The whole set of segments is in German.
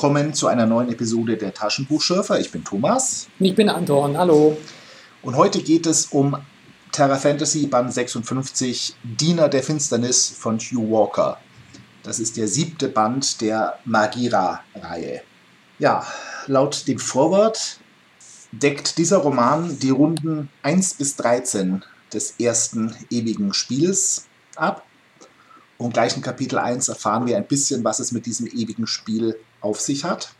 Willkommen zu einer neuen Episode der Taschenbuchschürfer. Ich bin Thomas. Ich bin Anton. Hallo. Und heute geht es um Terra Fantasy Band 56 Diener der Finsternis von Hugh Walker. Das ist der siebte Band der Magira-Reihe. Ja, laut dem Vorwort deckt dieser Roman die Runden 1 bis 13 des ersten ewigen Spiels ab. Und gleich in Kapitel 1 erfahren wir ein bisschen, was es mit diesem ewigen Spiel auf sich hat.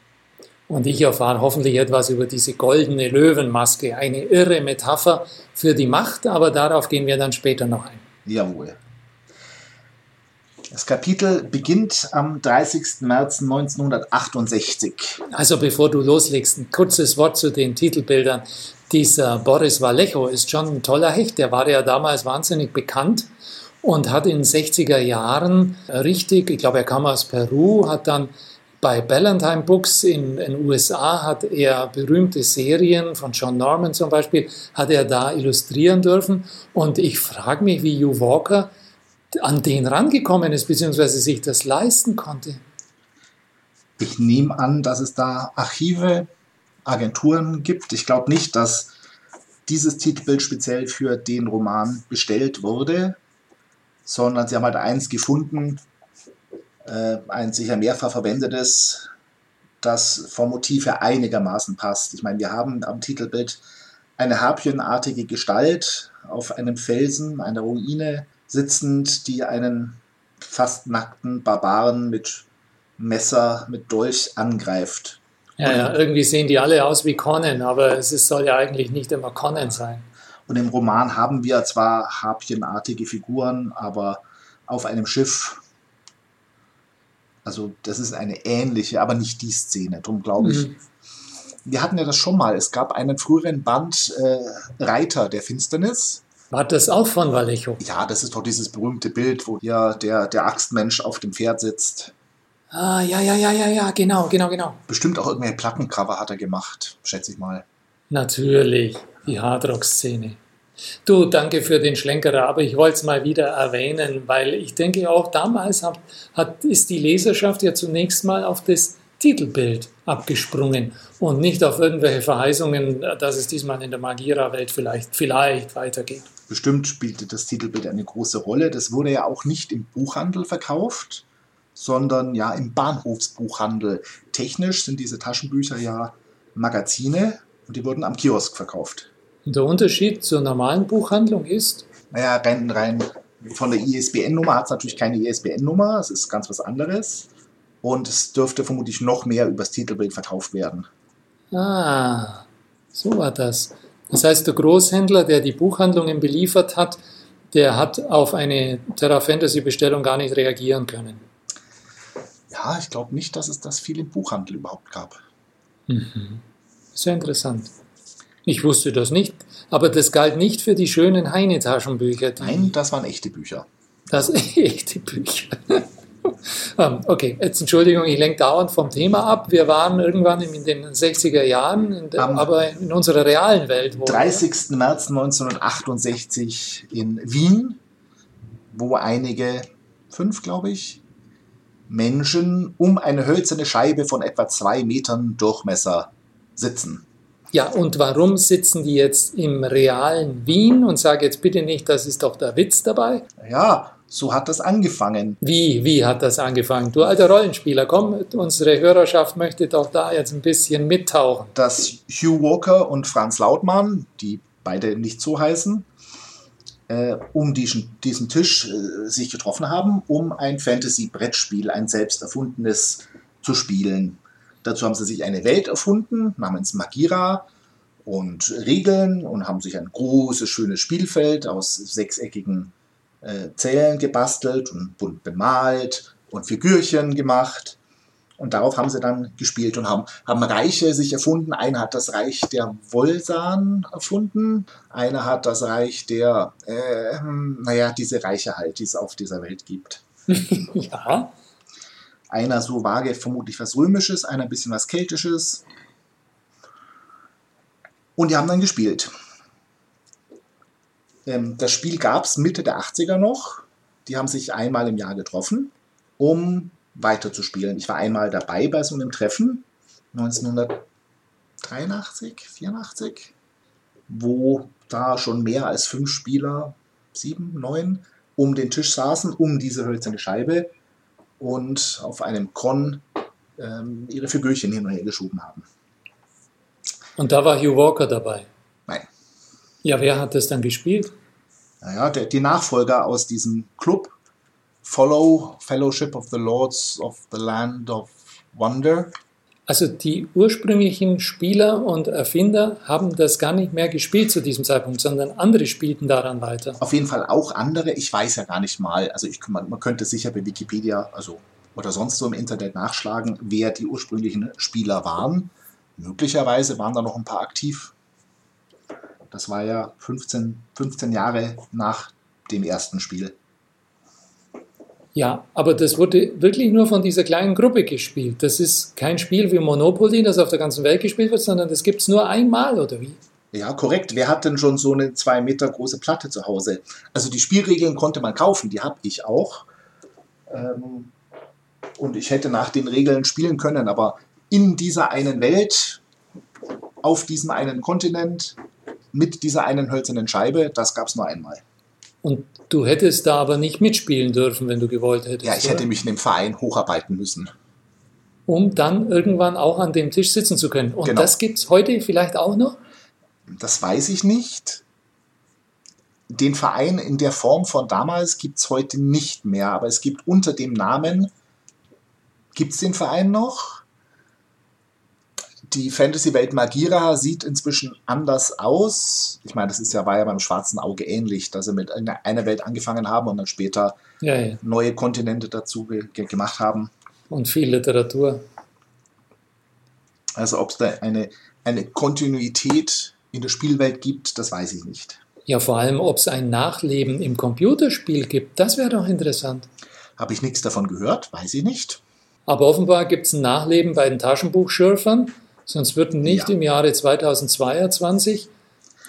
Und ich erfahre hoffentlich etwas über diese goldene Löwenmaske, eine irre Metapher für die Macht, aber darauf gehen wir dann später noch ein. Jawohl. Das Kapitel beginnt am 30. März 1968. Also bevor du loslegst, ein kurzes Wort zu den Titelbildern. Dieser Boris Vallejo ist schon ein toller Hecht. Der war ja damals wahnsinnig bekannt und hat in den 60er Jahren richtig, ich glaube, er kam aus Peru, hat dann bei Ballantine Books in den USA hat er berühmte Serien von John Norman zum Beispiel, hat er da illustrieren dürfen. Und ich frage mich, wie Hugh Walker an den rangekommen ist, beziehungsweise sich das leisten konnte. Ich nehme an, dass es da Archive, Agenturen gibt. Ich glaube nicht, dass dieses Titelbild speziell für den Roman bestellt wurde, sondern sie haben halt eins gefunden, äh, ein sicher mehrfach verwendetes, das vom Motiv her einigermaßen passt. Ich meine, wir haben am Titelbild eine harpyenartige Gestalt auf einem Felsen, einer Ruine sitzend, die einen fast nackten Barbaren mit Messer, mit Dolch angreift. Ja, ja, irgendwie sehen die alle aus wie Conan, aber es ist, soll ja eigentlich nicht immer Conan sein. Und im Roman haben wir zwar harpyenartige Figuren, aber auf einem Schiff. Also das ist eine ähnliche, aber nicht die Szene. Darum glaube ich. Mhm. Wir hatten ja das schon mal. Es gab einen früheren Band äh, Reiter der Finsternis. War das auch von Vallejo? Ja, das ist doch dieses berühmte Bild, wo ja der, der Axtmensch auf dem Pferd sitzt. Ah, ja, ja, ja, ja, ja, genau, genau, genau. Bestimmt auch irgendwelche Plattencover hat er gemacht, schätze ich mal. Natürlich, die Hardrock-Szene. Du, danke für den Schlenkerer, aber ich wollte es mal wieder erwähnen, weil ich denke auch damals hat, hat, ist die Leserschaft ja zunächst mal auf das Titelbild abgesprungen und nicht auf irgendwelche Verheißungen, dass es diesmal in der Magira-Welt vielleicht, vielleicht weitergeht. Bestimmt spielte das Titelbild eine große Rolle. Das wurde ja auch nicht im Buchhandel verkauft, sondern ja im Bahnhofsbuchhandel. Technisch sind diese Taschenbücher ja Magazine und die wurden am Kiosk verkauft. Und der Unterschied zur normalen Buchhandlung ist? Naja, rein, rein von der ISBN-Nummer hat es natürlich keine ISBN-Nummer, es ist ganz was anderes. Und es dürfte vermutlich noch mehr übers Titelbild verkauft werden. Ah, so war das. Das heißt, der Großhändler, der die Buchhandlungen beliefert hat, der hat auf eine Terra Fantasy Bestellung gar nicht reagieren können. Ja, ich glaube nicht, dass es das viel im Buchhandel überhaupt gab. Mhm. Sehr interessant. Ich wusste das nicht, aber das galt nicht für die schönen Heine-Taschenbücher. Nein, das waren echte Bücher. Das echte Bücher. Ähm, okay, jetzt Entschuldigung, ich lenke dauernd vom Thema ab. Wir waren irgendwann in den 60er Jahren, der, aber in unserer realen Welt. Wo 30. März 1968 in Wien, wo einige, fünf glaube ich, Menschen um eine hölzerne Scheibe von etwa zwei Metern Durchmesser sitzen. Ja, und warum sitzen die jetzt im realen Wien und sage jetzt bitte nicht, das ist doch der Witz dabei? Ja, so hat das angefangen. Wie, wie hat das angefangen? Du alter Rollenspieler, komm, unsere Hörerschaft möchte doch da jetzt ein bisschen mittauchen. Dass Hugh Walker und Franz Lautmann, die beide nicht so heißen, äh, um diesen, diesen Tisch äh, sich getroffen haben, um ein Fantasy-Brettspiel, ein selbst erfundenes zu spielen. Dazu haben sie sich eine Welt erfunden namens Magira und Regeln und haben sich ein großes, schönes Spielfeld aus sechseckigen äh, Zellen gebastelt und bunt bemalt und Figürchen gemacht. Und darauf haben sie dann gespielt und haben, haben Reiche sich erfunden. Einer hat das Reich der Wolsan erfunden, einer hat das Reich der, äh, naja, diese Reiche halt, die es auf dieser Welt gibt. ja. Einer so vage vermutlich was Römisches, einer ein bisschen was Keltisches. Und die haben dann gespielt. Ähm, das Spiel gab es Mitte der 80er noch. Die haben sich einmal im Jahr getroffen, um weiterzuspielen. Ich war einmal dabei bei so einem Treffen 1983, 84, wo da schon mehr als fünf Spieler, sieben, neun, um den Tisch saßen, um diese hölzerne Scheibe und auf einem Con ähm, ihre Figürchen hin und her geschoben haben. Und da war Hugh Walker dabei? Nein. Ja, wer hat das dann gespielt? Naja, der, die Nachfolger aus diesem Club, Follow, Fellowship of the Lords of the Land of Wonder. Also die ursprünglichen Spieler und Erfinder haben das gar nicht mehr gespielt zu diesem Zeitpunkt, sondern andere spielten daran weiter. Auf jeden Fall auch andere. Ich weiß ja gar nicht mal. Also ich, man, man könnte sicher bei Wikipedia, also oder sonst so im Internet nachschlagen, wer die ursprünglichen Spieler waren. Möglicherweise waren da noch ein paar aktiv. Das war ja 15, 15 Jahre nach dem ersten Spiel. Ja, aber das wurde wirklich nur von dieser kleinen Gruppe gespielt. Das ist kein Spiel wie Monopoly, das auf der ganzen Welt gespielt wird, sondern das gibt es nur einmal, oder wie? Ja, korrekt. Wer hat denn schon so eine zwei Meter große Platte zu Hause? Also die Spielregeln konnte man kaufen, die habe ich auch. Ähm, und ich hätte nach den Regeln spielen können, aber in dieser einen Welt, auf diesem einen Kontinent, mit dieser einen hölzernen Scheibe, das gab es nur einmal. Und du hättest da aber nicht mitspielen dürfen, wenn du gewollt hättest. Ja, ich oder? hätte mich in dem Verein hocharbeiten müssen. Um dann irgendwann auch an dem Tisch sitzen zu können. Und Genau. das gibt es heute vielleicht auch noch? Das weiß ich nicht. Den Verein in der Form von damals gibt es heute nicht mehr, aber es gibt unter dem Namen, gibt es den Verein noch? Die Fantasy-Welt Magira sieht inzwischen anders aus. Ich meine, das ist ja, war ja beim Schwarzen Auge ähnlich, dass sie mit einer Welt angefangen haben und dann später Ja, ja. neue Kontinente dazu ge gemacht haben. Und viel Literatur. Also ob es da eine, eine Kontinuität in der Spielwelt gibt, das weiß ich nicht. Ja, vor allem, ob es ein Nachleben im Computerspiel gibt, das wäre doch interessant. Habe ich nichts davon gehört, weiß ich nicht. Aber offenbar gibt es ein Nachleben bei den Taschenbuchschürfern, sonst würden nicht Ja. im Jahre 2022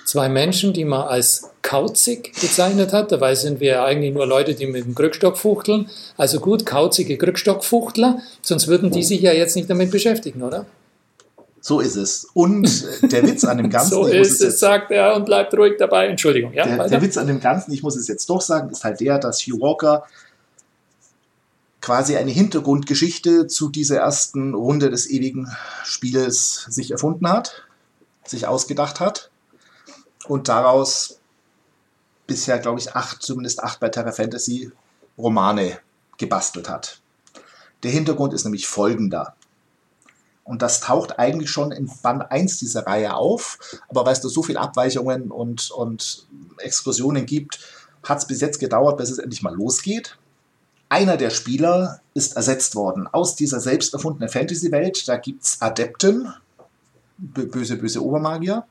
zwei Menschen, die man als kauzig bezeichnet hat, dabei sind wir ja eigentlich nur Leute, die mit dem Krückstock fuchteln, also gut, kauzige Krückstockfuchtler, sonst würden die sich ja jetzt nicht damit beschäftigen, oder? So ist es. Und der Witz an dem Ganzen, so ist es jetzt, sagt er und bleibt ruhig dabei. Entschuldigung, ja, der, der Witz an dem Ganzen, ich muss es jetzt doch sagen, ist halt der, dass Hugh Walker quasi eine Hintergrundgeschichte zu dieser ersten Runde des ewigen Spiels sich erfunden hat, sich ausgedacht hat und daraus bisher, glaube ich, acht, zumindest acht bei Terra Fantasy Romane gebastelt hat. Der Hintergrund ist nämlich folgender. Und das taucht eigentlich schon in Band 1 dieser Reihe auf. Aber weil es da so viele Abweichungen und, und Exkursionen gibt, hat es bis jetzt gedauert, bis es endlich mal losgeht. Einer der Spieler ist ersetzt worden aus dieser selbst erfundenen Fantasy-Welt. Da gibt es Adepten, bö- böse, böse Obermagier.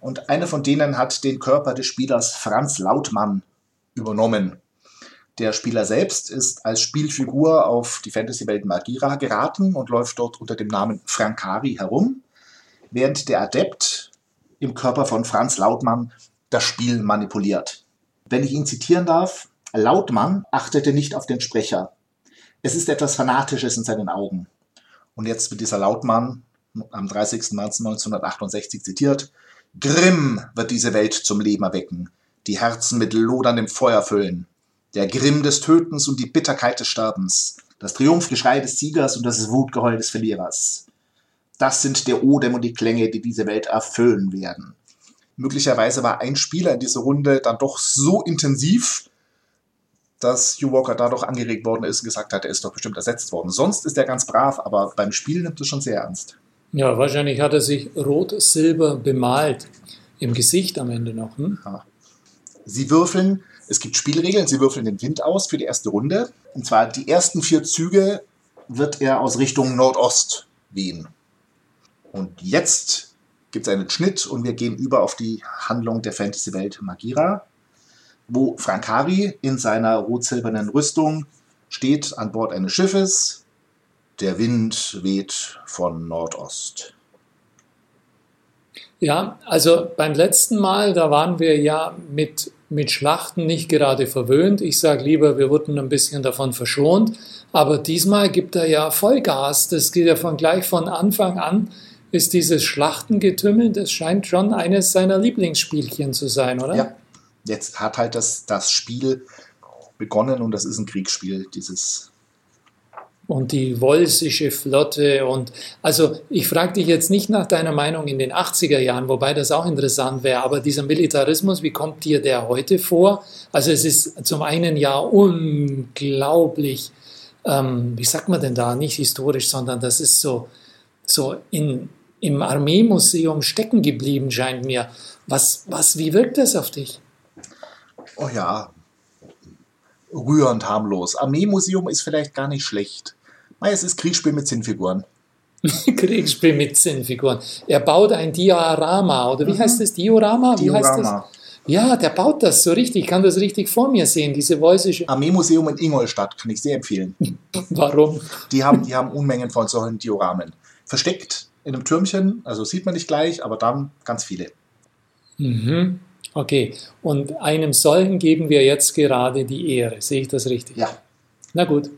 Und einer von denen hat den Körper des Spielers Franz Lautmann übernommen. Der Spieler selbst ist als Spielfigur auf die Fantasy-Welt Magira geraten und läuft dort unter dem Namen Frankari herum, während der Adept im Körper von Franz Lautmann das Spiel manipuliert. Wenn ich ihn zitieren darf, Lautmann achtete nicht auf den Sprecher. Es ist etwas Fanatisches in seinen Augen. Und jetzt wird dieser Lautmann am 30. März 1968 zitiert. Grimm wird diese Welt zum Leben erwecken, die Herzen mit loderndem Feuer füllen. Der Grimm des Tötens und die Bitterkeit des Sterbens, das Triumphgeschrei des Siegers und das Wutgeheul des Verlierers. Das sind der Odem und die Klänge, die diese Welt erfüllen werden. Möglicherweise war ein Spieler in dieser Runde dann doch so intensiv, dass Hugh Walker dadurch angeregt worden ist und gesagt hat, er ist doch bestimmt ersetzt worden. Sonst ist er ganz brav, aber beim Spiel nimmt er schon sehr ernst. Ja, wahrscheinlich hat er sich rot-silber bemalt. Im Gesicht am Ende noch. Hm? Sie würfeln, es gibt Spielregeln, sie würfeln den Wind aus für die erste Runde. Und zwar die ersten vier Züge wird er aus Richtung Nordost wehen. Und jetzt gibt es einen Schnitt und wir gehen über auf die Handlung der Fantasy-Welt Magira, wo Frankari in seiner rot-silbernen Rüstung steht an Bord eines Schiffes. Der Wind weht von Nordost. Ja, also beim letzten Mal, da waren wir ja mit, mit Schlachten nicht gerade verwöhnt. Ich sage lieber, wir wurden ein bisschen davon verschont. Aber diesmal gibt er ja Vollgas. Das geht ja von gleich von Anfang an, ist dieses Schlachtengetümmel, das scheint schon eines seiner Lieblingsspielchen zu sein, oder? Ja, jetzt hat halt das, das Spiel begonnen und das ist ein Kriegsspiel, dieses und die Wolsische Flotte und also ich frage dich jetzt nicht nach deiner Meinung in den 80er Jahren, wobei das auch interessant wäre, aber dieser Militarismus, wie kommt dir der heute vor? Also es ist zum einen ja unglaublich, ähm, wie sagt man denn da, nicht historisch, sondern das ist so, so in, im Armeemuseum stecken geblieben, scheint mir. Was, was, wie wirkt das auf dich? Oh ja, rührend harmlos. Armeemuseum ist vielleicht gar nicht schlecht. Es ist Kriegsspiel mit Zinnfiguren. Kriegsspiel mit Zinnfiguren. Er baut ein Diorama, oder wie mhm. heißt das? Diorama? Wie Diorama. heißt das? Ja, der baut das so richtig. Ich kann das richtig vor mir sehen, diese Voisische. Armeemuseum in Ingolstadt kann ich sehr empfehlen. Warum? Die haben, die haben Unmengen von solchen Dioramen. Versteckt in einem Türmchen, also sieht man nicht gleich, aber dann ganz viele. Mhm. Okay, und einem solchen geben wir jetzt gerade die Ehre. Sehe ich das richtig? Ja. Na gut.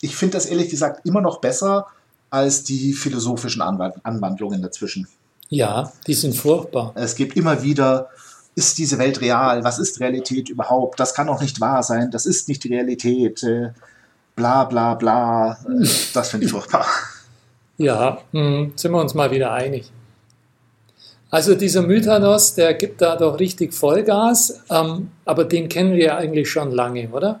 Ich finde das ehrlich gesagt immer noch besser als die philosophischen Anwandlungen dazwischen. Ja, die sind furchtbar. Es gibt immer wieder, ist diese Welt real? Was ist Realität überhaupt? Das kann doch nicht wahr sein. Das ist nicht die Realität. Äh, bla bla bla. Äh, das finde ich furchtbar. Ja, hm, sind wir uns mal wieder einig. Also dieser Mythanos, der gibt da doch richtig Vollgas, ähm, aber den kennen wir eigentlich schon lange, oder?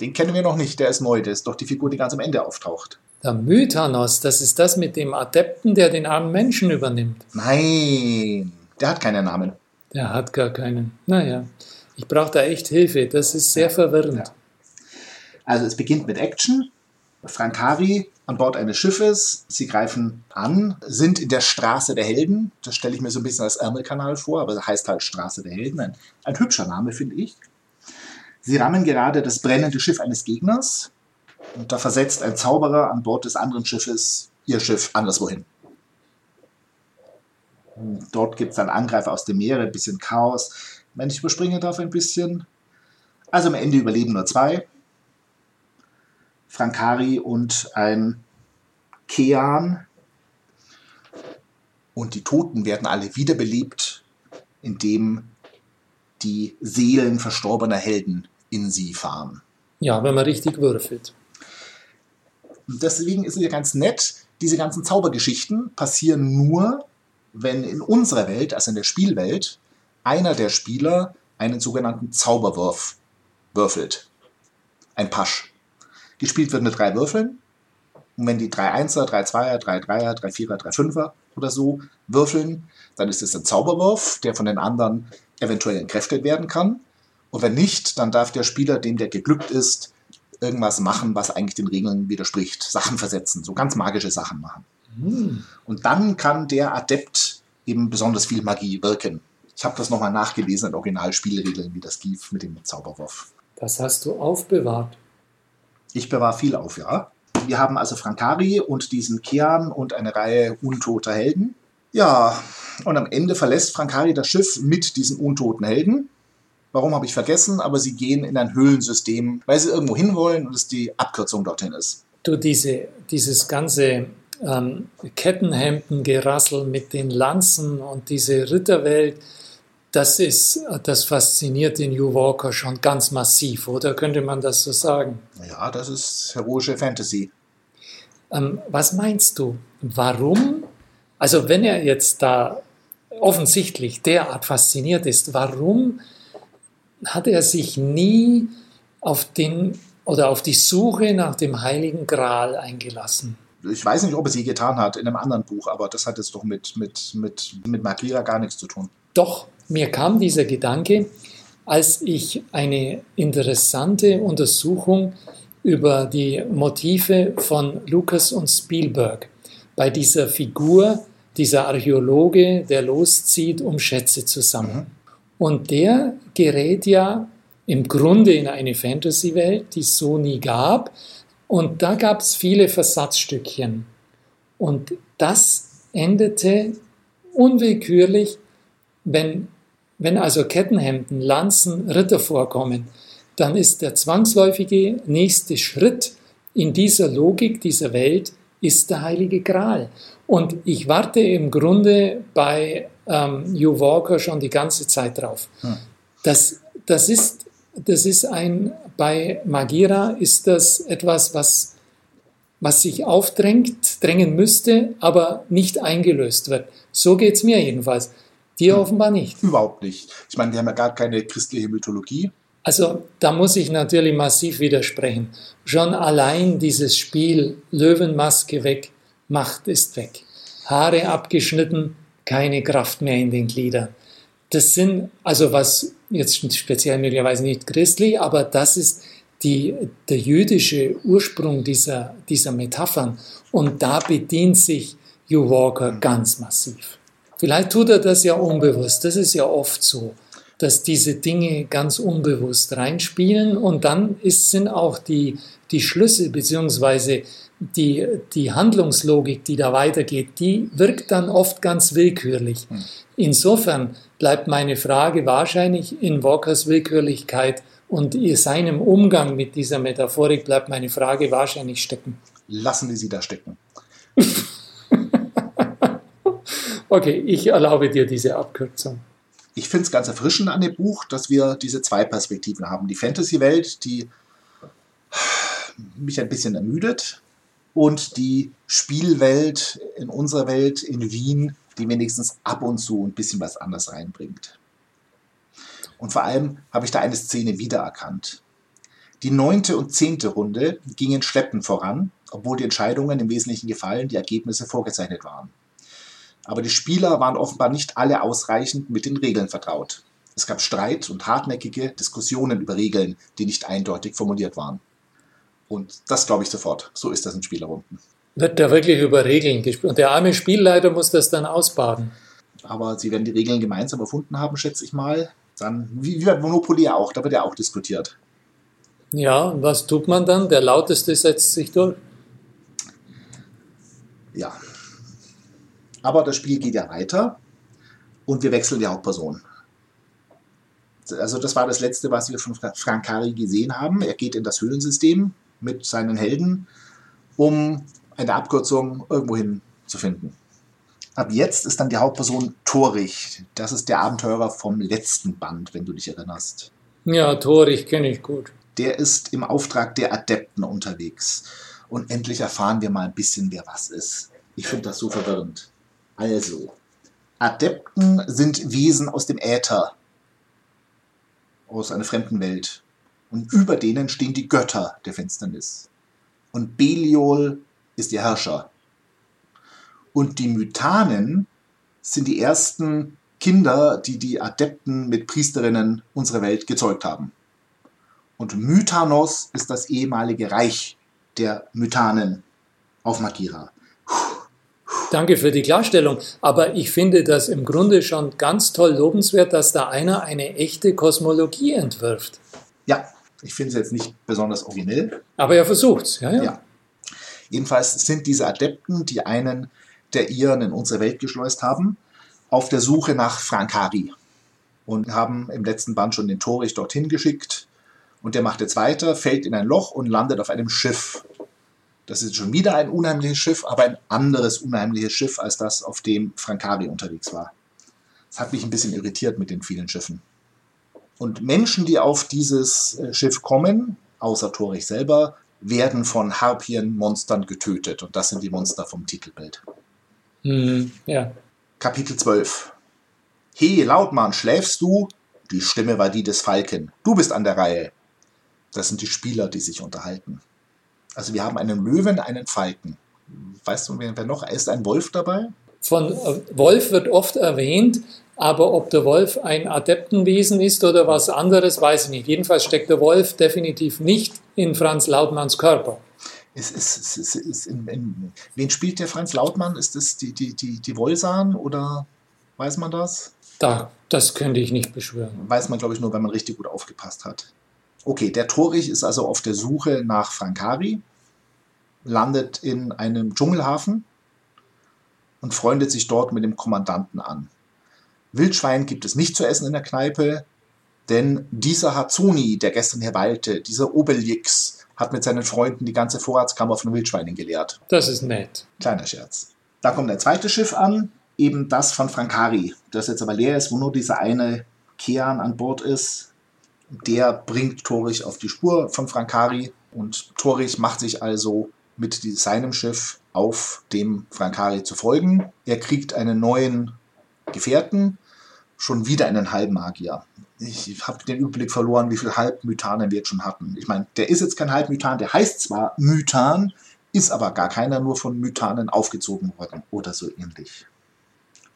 Den kennen wir noch nicht, der ist neu, der ist doch die Figur, die ganz am Ende auftaucht. Der Mythanos, das ist das mit dem Adepten, der den armen Menschen übernimmt. Nein, der hat keinen Namen. Der hat gar keinen. Naja, ich brauche da echt Hilfe, das ist sehr verwirrend. Ja. Also es beginnt mit Action. Frankari an Bord eines Schiffes. Sie greifen an, sind in der Straße der Helden. Das stelle ich mir so ein bisschen als Ärmelkanal vor, aber das heißt halt Straße der Helden. Ein, ein hübscher Name, finde ich. Sie rammen gerade das brennende Schiff eines Gegners und da versetzt ein Zauberer an Bord des anderen Schiffes ihr Schiff anderswohin. Dort gibt es dann Angreifer aus dem Meer, ein bisschen Chaos. Wenn ich überspringe darf, ein bisschen. Also am Ende überleben nur zwei. Frankari und ein Kean. Und die Toten werden alle wiederbelebt, indem die Seelen verstorbener Helden in sie fahren. Ja, wenn man richtig würfelt. Deswegen ist es ja ganz nett, diese ganzen Zaubergeschichten passieren nur, wenn in unserer Welt, also in der Spielwelt, einer der Spieler einen sogenannten Zauberwurf würfelt. Ein Pasch. Gespielt wird mit drei Würfeln. Und wenn die drei Einser, drei Zweier, drei Dreier, drei Vierer, drei Fünfer oder so würfeln, dann ist es ein Zauberwurf, der von den anderen eventuell entkräftet werden kann. Und wenn nicht, dann darf der Spieler, dem der geglückt ist, irgendwas machen, was eigentlich den Regeln widerspricht. Sachen versetzen, so ganz magische Sachen machen. Mhm. Und dann kann der Adept eben besonders viel Magie wirken. Ich habe das nochmal nachgelesen in Originalspielregeln, wie das lief mit dem Zauberwurf. Das hast du aufbewahrt. Ich bewahre viel auf, ja. Wir haben also Frankari und diesen Kian und eine Reihe untoter Helden. Ja, und am Ende verlässt Frankari das Schiff mit diesen untoten Helden. Warum habe ich vergessen, aber sie gehen in ein Höhlensystem, weil sie irgendwo hinwollen und es die Abkürzung dorthin ist. Du, diese, dieses ganze ähm, Kettenhemdengerassel mit den Lanzen und diese Ritterwelt, das ist, das fasziniert den New Walker schon ganz massiv, oder könnte man das so sagen? Ja, das ist heroische Fantasy. Ähm, was meinst du? Warum? Also wenn er jetzt da offensichtlich derart fasziniert ist, warum hat er sich nie auf den oder auf die Suche nach dem Heiligen Gral eingelassen? Ich weiß nicht, ob er sie getan hat in einem anderen Buch, aber das hat jetzt doch mit, mit, mit, mit Magira gar nichts zu tun. Doch, mir kam dieser Gedanke, als ich eine interessante Untersuchung über die Motive von Lucas und Spielberg bei dieser Figur, dieser Archäologe, der loszieht, um Schätze zu sammeln. Mhm. Und der gerät ja im Grunde in eine Fantasy-Welt, die es so nie gab. Und da gab es viele Versatzstückchen. Und das endete unwillkürlich, wenn wenn also Kettenhemden, Lanzen, Ritter vorkommen, dann ist der zwangsläufige nächste Schritt, in dieser Logik dieser Welt ist der heilige Gral. Und ich warte im Grunde bei ähm, Hugh Walker schon die ganze Zeit drauf. Hm. Das, das, ist, das ist ein, bei Magira ist das etwas, was, was sich aufdrängt, drängen müsste, aber nicht eingelöst wird. So geht es mir jedenfalls. Hm. offenbar nicht. Überhaupt nicht. Ich meine, wir haben ja gar keine christliche Mythologie. Also da muss ich natürlich massiv widersprechen. Schon allein dieses Spiel Löwenmaske weg, Macht ist weg. Haare abgeschnitten, keine Kraft mehr in den Gliedern. Das sind, also was jetzt speziell möglicherweise nicht christlich, aber das ist die, der jüdische Ursprung dieser, dieser Metaphern. Und da bedient sich Hugh Walker ganz massiv. Vielleicht tut er das ja unbewusst, das ist ja oft so dass diese Dinge ganz unbewusst reinspielen und dann ist, sind auch die, die Schlüsse beziehungsweise die, die Handlungslogik, die da weitergeht, die wirkt dann oft ganz willkürlich. Hm. Insofern bleibt meine Frage wahrscheinlich in Walkers Willkürlichkeit und seinem Umgang mit dieser Metaphorik bleibt meine Frage wahrscheinlich stecken. Lassen wir sie da stecken. okay, ich erlaube dir diese Abkürzung ich finde es ganz erfrischend an dem Buch, dass wir diese zwei Perspektiven haben. Die Fantasy-Welt, die mich ein bisschen ermüdet, und die Spielwelt in unserer Welt in Wien, die wenigstens ab und zu ein bisschen was anderes reinbringt. Und vor allem habe ich da eine Szene wiedererkannt. Die neunte und zehnte Runde gingen schleppend voran, obwohl die Entscheidungen im Wesentlichen gefallen, die Ergebnisse vorgezeichnet waren. Aber die Spieler waren offenbar nicht alle ausreichend mit den Regeln vertraut. Es gab Streit und hartnäckige Diskussionen über Regeln, die nicht eindeutig formuliert waren. Und das glaube ich sofort. So ist das in Spielerrunden. Wird da wirklich über Regeln gesprochen? Und der arme Spielleiter muss das dann ausbaden. Aber sie werden die Regeln gemeinsam erfunden haben, schätze ich mal. Dann, wie, wie bei Monopoly auch, da wird ja auch diskutiert. Ja, und was tut man dann? Der Lauteste setzt sich durch. Ja, aber das Spiel geht ja weiter und wir wechseln die Hauptperson. Also das war das Letzte, was wir von Francari gesehen haben. Er geht in das Höhlensystem mit seinen Helden, um eine Abkürzung irgendwohin zu finden. Ab jetzt ist dann die Hauptperson Torich. Das ist der Abenteurer vom letzten Band, wenn du dich erinnerst. Ja, Torich kenne ich gut. Der ist im Auftrag der Adepten unterwegs. Und endlich erfahren wir mal ein bisschen, wer was ist. Ich finde das so verwirrend. Also, Adepten sind Wesen aus dem Äther, aus einer fremden Welt. Und über denen stehen die Götter der Finsternis. Und Beliol ist ihr Herrscher. Und die Mythanen sind die ersten Kinder, die die Adepten mit Priesterinnen unserer Welt gezeugt haben. Und Mythanos ist das ehemalige Reich der Mythanen auf Magira. Danke für die Klarstellung. Aber ich finde das im Grunde schon ganz toll lobenswert, dass da einer eine echte Kosmologie entwirft. Ja, ich finde es jetzt nicht besonders originell. Aber er versucht es, ja, ja, ja. Jedenfalls sind diese Adepten, die einen der Iren in unsere Welt geschleust haben, auf der Suche nach Frankari und haben im letzten Band schon den Torich dorthin geschickt. Und der macht jetzt weiter, fällt in ein Loch und landet auf einem Schiff. Das ist schon wieder ein unheimliches Schiff, aber ein anderes unheimliches Schiff als das, auf dem Francari unterwegs war. Das hat mich ein bisschen irritiert mit den vielen Schiffen. Und Menschen, die auf dieses äh, Schiff kommen, außer Torich selber, werden von Harpien-Monstern getötet. Und das sind die Monster vom Titelbild. Mhm, ja. Kapitel 12. He, Lautmann, schläfst du? Die Stimme war die des Falken. Du bist an der Reihe. Das sind die Spieler, die sich unterhalten. Also wir haben einen Löwen, einen Falken. Weißt du, wer noch? Ist ein Wolf dabei? Von äh, Wolf wird oft erwähnt, aber ob der Wolf ein Adeptenwesen ist oder was anderes, weiß ich nicht. Jedenfalls steckt der Wolf definitiv nicht in Franz Lautmanns Körper. Ist, ist, ist, ist in, in, wen spielt der Franz Lautmann? Ist das die, die, die, die Wolsan oder weiß man das? Da, das könnte ich nicht beschwören. Weiß man, glaube ich, nur, wenn man richtig gut aufgepasst hat. Okay, der Torich ist also auf der Suche nach Frankari, landet in einem Dschungelhafen und freundet sich dort mit dem Kommandanten an. Wildschwein gibt es nicht zu essen in der Kneipe, denn dieser Hazoni, der gestern hier weilte, dieser Obelix, hat mit seinen Freunden die ganze Vorratskammer von Wildschweinen geleert. Das ist nett. Kleiner Scherz. Da kommt ein zweites Schiff an, eben das von Frankari, das jetzt aber leer ist, wo nur dieser eine Kean an Bord ist. Der bringt Torich auf die Spur von Frankari und Torich macht sich also mit seinem Schiff auf dem Frankari zu folgen. Er kriegt einen neuen Gefährten, schon wieder einen Halbmagier. Ich habe den Überblick verloren, wie viele Halbmythanen wir jetzt schon hatten. Ich meine, der ist jetzt kein Halbmythan, der heißt zwar Mythan, ist aber gar keiner nur von Mythanen aufgezogen worden oder so ähnlich.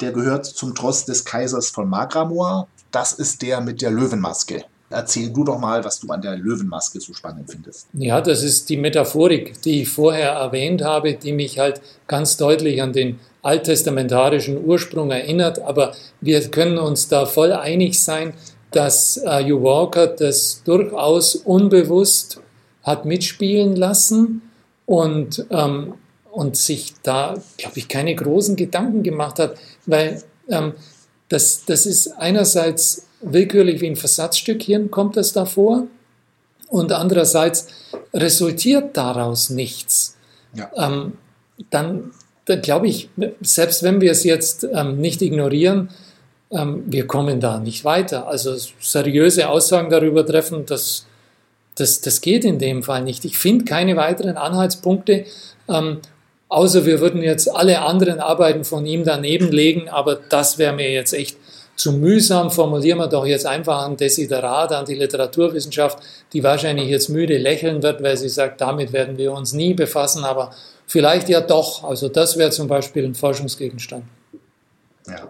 Der gehört zum Tross des Kaisers von Magramor. Das ist der mit der Löwenmaske. Erzähl du doch mal, was du an der Löwenmaske so spannend findest. Ja, das ist die Metaphorik, die ich vorher erwähnt habe, die mich halt ganz deutlich an den alttestamentarischen Ursprung erinnert. Aber wir können uns da voll einig sein, dass äh, Hugh Walker das durchaus unbewusst hat mitspielen lassen und, ähm, und sich da, glaube ich, keine großen Gedanken gemacht hat, weil ähm, das, das ist einerseits willkürlich wie ein Versatzstückchen kommt das da vor und andererseits resultiert daraus nichts. Ja. Ähm, dann, dann glaube ich, selbst wenn wir es jetzt ähm, nicht ignorieren, ähm, wir kommen da nicht weiter. Also seriöse Aussagen darüber treffen, das, das, das geht in dem Fall nicht. Ich finde keine weiteren Anhaltspunkte, ähm, außer wir würden jetzt alle anderen Arbeiten von ihm daneben legen, aber das wäre mir jetzt echt zu mühsam. Formulieren wir doch jetzt einfach ein Desiderat an die Literaturwissenschaft, die wahrscheinlich jetzt müde lächeln wird, weil sie sagt, damit werden wir uns nie befassen, aber vielleicht ja doch. Also das wäre zum Beispiel ein Forschungsgegenstand. Ja,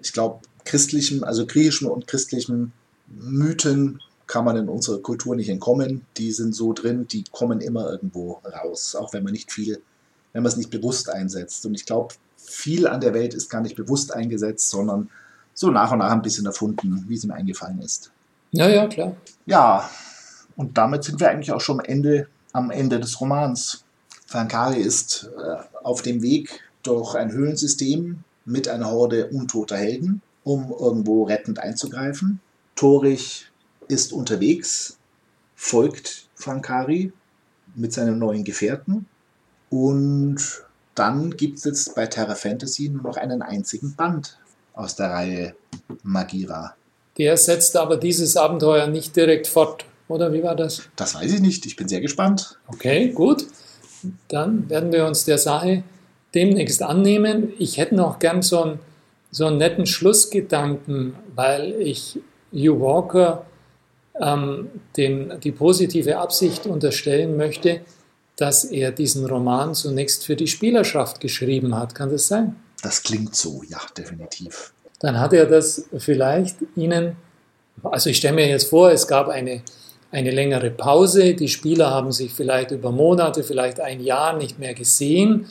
ich glaube, christlichen, also griechischen und christlichen Mythen kann man in unserer Kultur nicht entkommen. Die sind so drin, die kommen immer irgendwo raus, auch wenn man nicht viel, wenn man es nicht bewusst einsetzt. Und ich glaube, viel an der Welt ist gar nicht bewusst eingesetzt, sondern so nach und nach ein bisschen erfunden, wie es ihm eingefallen ist. Ja, ja, klar. Ja, und damit sind wir eigentlich auch schon am Ende, am Ende des Romans. Frankari ist äh, auf dem Weg durch ein Höhlensystem mit einer Horde untoter Helden, um irgendwo rettend einzugreifen. Torich ist unterwegs, folgt Frankari mit seinem neuen Gefährten und dann gibt es jetzt bei Terra Fantasy nur noch einen einzigen Band aus der Reihe Magira. Der setzt aber dieses Abenteuer nicht direkt fort, oder wie war das? Das weiß ich nicht, ich bin sehr gespannt. Okay, gut. Dann werden wir uns der Sache demnächst annehmen. Ich hätte noch gern so einen, so einen netten Schlussgedanken, weil ich Hugh Walker ähm, den, die positive Absicht unterstellen möchte, dass er diesen Roman zunächst für die Spielerschaft geschrieben hat. Kann das sein? Das klingt so, ja, definitiv. Dann hat er das vielleicht Ihnen, also ich stelle mir jetzt vor, es gab eine, eine längere Pause, die Spieler haben sich vielleicht über Monate, vielleicht ein Jahr nicht mehr gesehen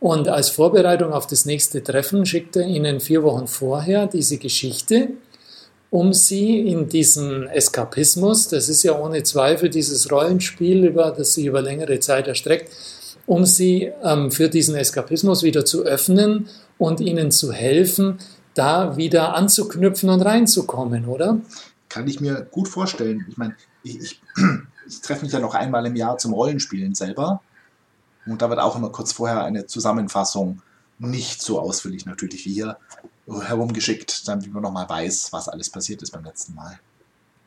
und als Vorbereitung auf das nächste Treffen schickt er Ihnen vier Wochen vorher diese Geschichte, um Sie in diesen Eskapismus, das ist ja ohne Zweifel dieses Rollenspiel, über das sich über längere Zeit erstreckt, um Sie ähm, für diesen Eskapismus wieder zu öffnen und ihnen zu helfen, da wieder anzuknüpfen und reinzukommen, oder? Kann ich mir gut vorstellen. Ich meine, ich, ich, ich treffe mich ja noch einmal im Jahr zum Rollenspielen selber. Und da wird auch immer kurz vorher eine Zusammenfassung, nicht so ausführlich natürlich wie hier, herumgeschickt, damit man nochmal weiß, was alles passiert ist beim letzten Mal.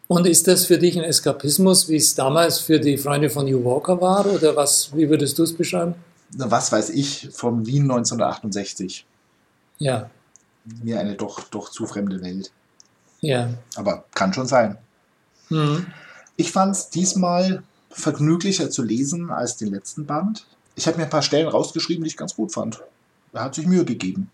Und ist das für dich ein Eskapismus, wie es damals für die Freunde von New Walker war? Oder was, wie würdest du es beschreiben? Was weiß ich von Wien 1968. Ja. Mir eine doch, doch zu fremde Welt. Ja. Aber kann schon sein. Mhm. Ich fand es diesmal vergnüglicher zu lesen als den letzten Band. Ich habe mir ein paar Stellen rausgeschrieben, die ich ganz gut fand. Er hat sich Mühe gegeben.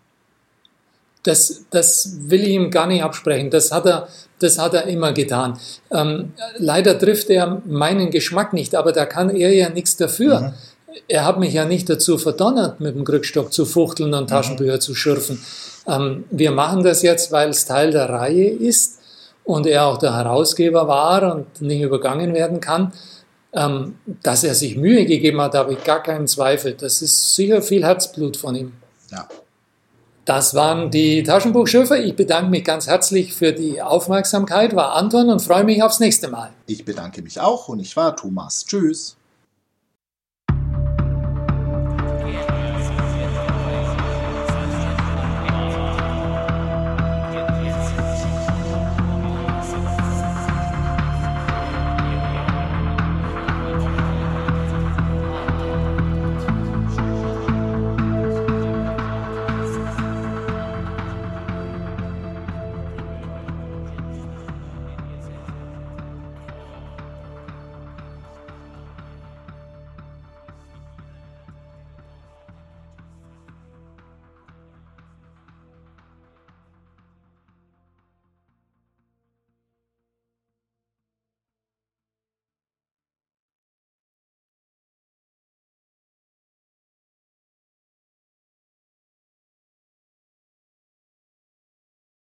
Das, das will ich ihm gar nicht absprechen. Das hat er, das hat er immer getan. Ähm, leider trifft er meinen Geschmack nicht, aber da kann er ja nichts dafür. Mhm er hat mich ja nicht dazu verdonnert, mit dem Krückstock zu fuchteln und mhm. Taschenbücher mhm. zu schürfen. Ähm, wir machen das jetzt, weil es Teil der Reihe ist und er auch der Herausgeber war und nicht übergangen werden kann. Ähm, dass er sich Mühe gegeben hat, habe ich gar keinen Zweifel. Das ist sicher viel Herzblut von ihm. Ja. Das waren die Taschenbuchschiffe. Ich bedanke mich ganz herzlich für die Aufmerksamkeit, war Anton und freue mich aufs nächste Mal. Ich bedanke mich auch und ich war Thomas. Tschüss.